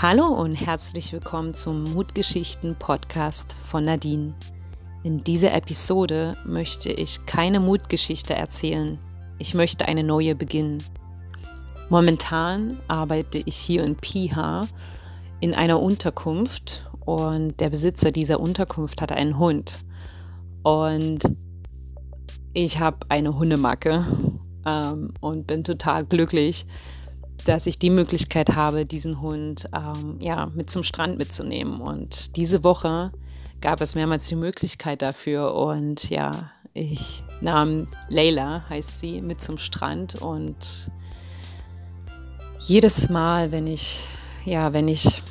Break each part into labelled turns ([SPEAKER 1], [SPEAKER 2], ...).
[SPEAKER 1] Hallo und herzlich willkommen zum Mutgeschichten-Podcast von Nadine. In dieser Episode möchte ich keine Mutgeschichte erzählen. Ich möchte eine neue beginnen. Momentan arbeite ich hier in Piha in einer Unterkunft und der Besitzer dieser Unterkunft hat einen Hund. Und ich habe eine Hundemacke ähm, und bin total glücklich, dass ich die Möglichkeit habe, diesen Hund ähm, ja, mit zum Strand mitzunehmen. Und diese Woche gab es mehrmals die Möglichkeit dafür. Und ja, ich nahm Leila, heißt sie, mit zum Strand. Und jedes Mal, wenn ich, ja, wenn ich,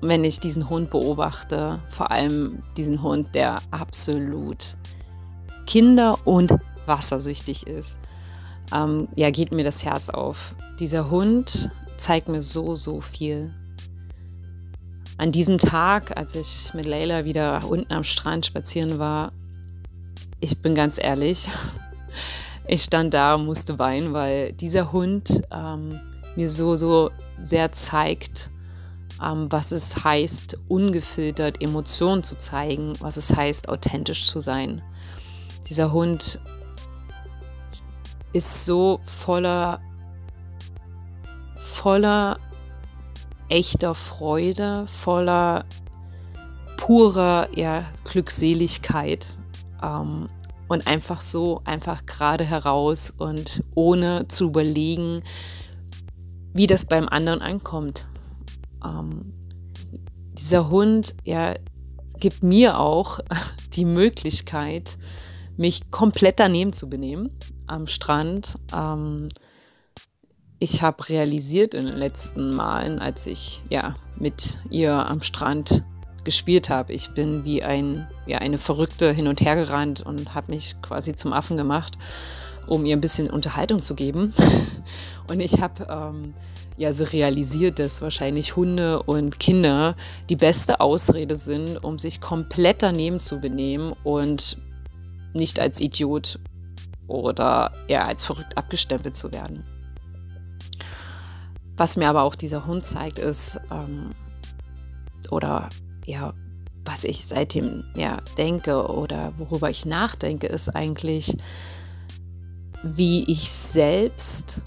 [SPEAKER 1] wenn ich diesen Hund beobachte, vor allem diesen Hund, der absolut kinder- und wassersüchtig ist, ähm, ja, geht mir das Herz auf. Dieser Hund zeigt mir so, so viel. An diesem Tag, als ich mit Leila wieder unten am Strand spazieren war, ich bin ganz ehrlich, ich stand da und musste weinen, weil dieser Hund ähm, mir so, so sehr zeigt, ähm, was es heißt, ungefiltert Emotionen zu zeigen, was es heißt, authentisch zu sein. Dieser Hund ist so voller, voller echter Freude, voller purer ja, Glückseligkeit ähm, und einfach so, einfach gerade heraus und ohne zu überlegen, wie das beim anderen ankommt. Ähm, dieser Hund ja, gibt mir auch die Möglichkeit, mich komplett daneben zu benehmen am Strand. Ähm, ich habe realisiert in den letzten Malen, als ich ja mit ihr am Strand gespielt habe, ich bin wie ein, ja, eine Verrückte hin und her gerannt und habe mich quasi zum Affen gemacht, um ihr ein bisschen Unterhaltung zu geben. Und ich habe ähm, ja so realisiert, dass wahrscheinlich Hunde und Kinder die beste Ausrede sind, um sich komplett daneben zu benehmen und nicht als Idiot oder eher als verrückt abgestempelt zu werden. Was mir aber auch dieser Hund zeigt, ist, ähm, oder ja, was ich seitdem ja denke oder worüber ich nachdenke, ist eigentlich, wie ich selbst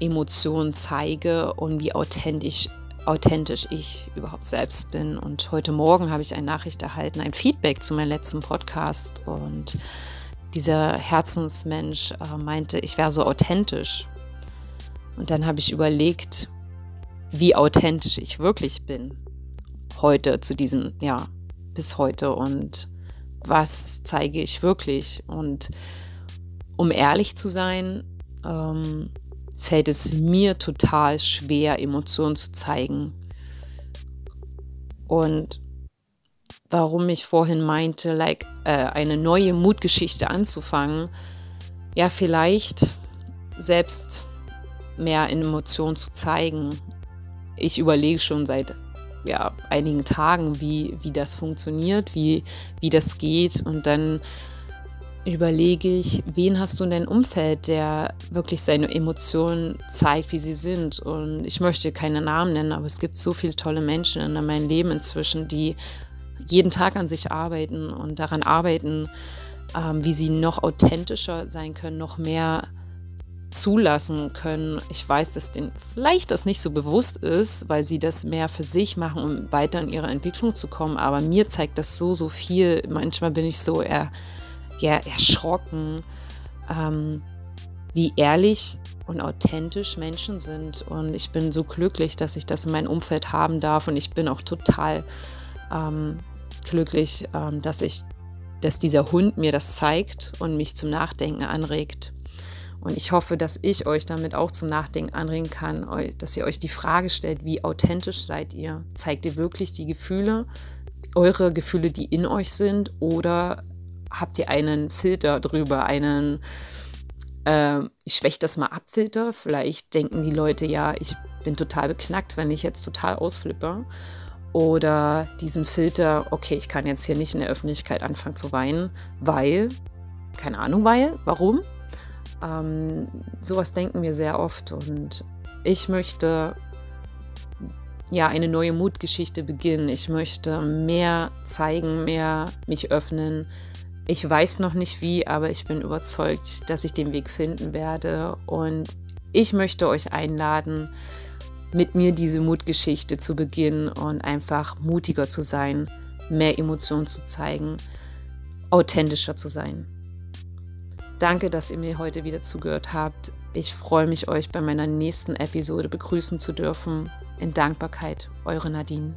[SPEAKER 1] Emotionen zeige und wie authentisch, authentisch ich überhaupt selbst bin. Und heute Morgen habe ich eine Nachricht erhalten, ein Feedback zu meinem letzten Podcast und dieser Herzensmensch äh, meinte, ich wäre so authentisch. Und dann habe ich überlegt, wie authentisch ich wirklich bin. Heute zu diesem, ja, bis heute und was zeige ich wirklich. Und um ehrlich zu sein, ähm, fällt es mir total schwer, Emotionen zu zeigen. Und warum ich vorhin meinte, like, äh, eine neue Mutgeschichte anzufangen, ja, vielleicht selbst mehr in Emotionen zu zeigen. Ich überlege schon seit ja, einigen Tagen, wie, wie das funktioniert, wie, wie das geht. Und dann überlege ich, wen hast du in deinem Umfeld, der wirklich seine Emotionen zeigt, wie sie sind. Und ich möchte keine Namen nennen, aber es gibt so viele tolle Menschen in meinem Leben inzwischen, die jeden Tag an sich arbeiten und daran arbeiten, ähm, wie sie noch authentischer sein können, noch mehr zulassen können. Ich weiß, dass denen vielleicht das nicht so bewusst ist, weil sie das mehr für sich machen, um weiter in ihre Entwicklung zu kommen. Aber mir zeigt das so, so viel. Manchmal bin ich so eher, ja, erschrocken, ähm, wie ehrlich und authentisch Menschen sind. Und ich bin so glücklich, dass ich das in meinem Umfeld haben darf. Und ich bin auch total ähm, glücklich, ähm, dass ich, dass dieser Hund mir das zeigt und mich zum Nachdenken anregt. Und ich hoffe, dass ich euch damit auch zum Nachdenken anregen kann, dass ihr euch die Frage stellt, wie authentisch seid ihr? Zeigt ihr wirklich die Gefühle, eure Gefühle, die in euch sind, oder habt ihr einen Filter drüber, einen, äh, ich schwäche das mal ab, Filter? Vielleicht denken die Leute, ja, ich bin total beknackt, wenn ich jetzt total ausflippe oder diesen Filter, okay, ich kann jetzt hier nicht in der Öffentlichkeit anfangen zu weinen, weil, keine Ahnung, weil, warum? Ähm, sowas denken wir sehr oft und ich möchte ja, eine neue Mutgeschichte beginnen. Ich möchte mehr zeigen, mehr mich öffnen. Ich weiß noch nicht wie, aber ich bin überzeugt, dass ich den Weg finden werde. Und ich möchte euch einladen, mit mir diese Mutgeschichte zu beginnen und einfach mutiger zu sein, mehr Emotionen zu zeigen, authentischer zu sein. Danke, dass ihr mir heute wieder zugehört habt. Ich freue mich, euch bei meiner nächsten Episode begrüßen zu dürfen. In Dankbarkeit, eure Nadine.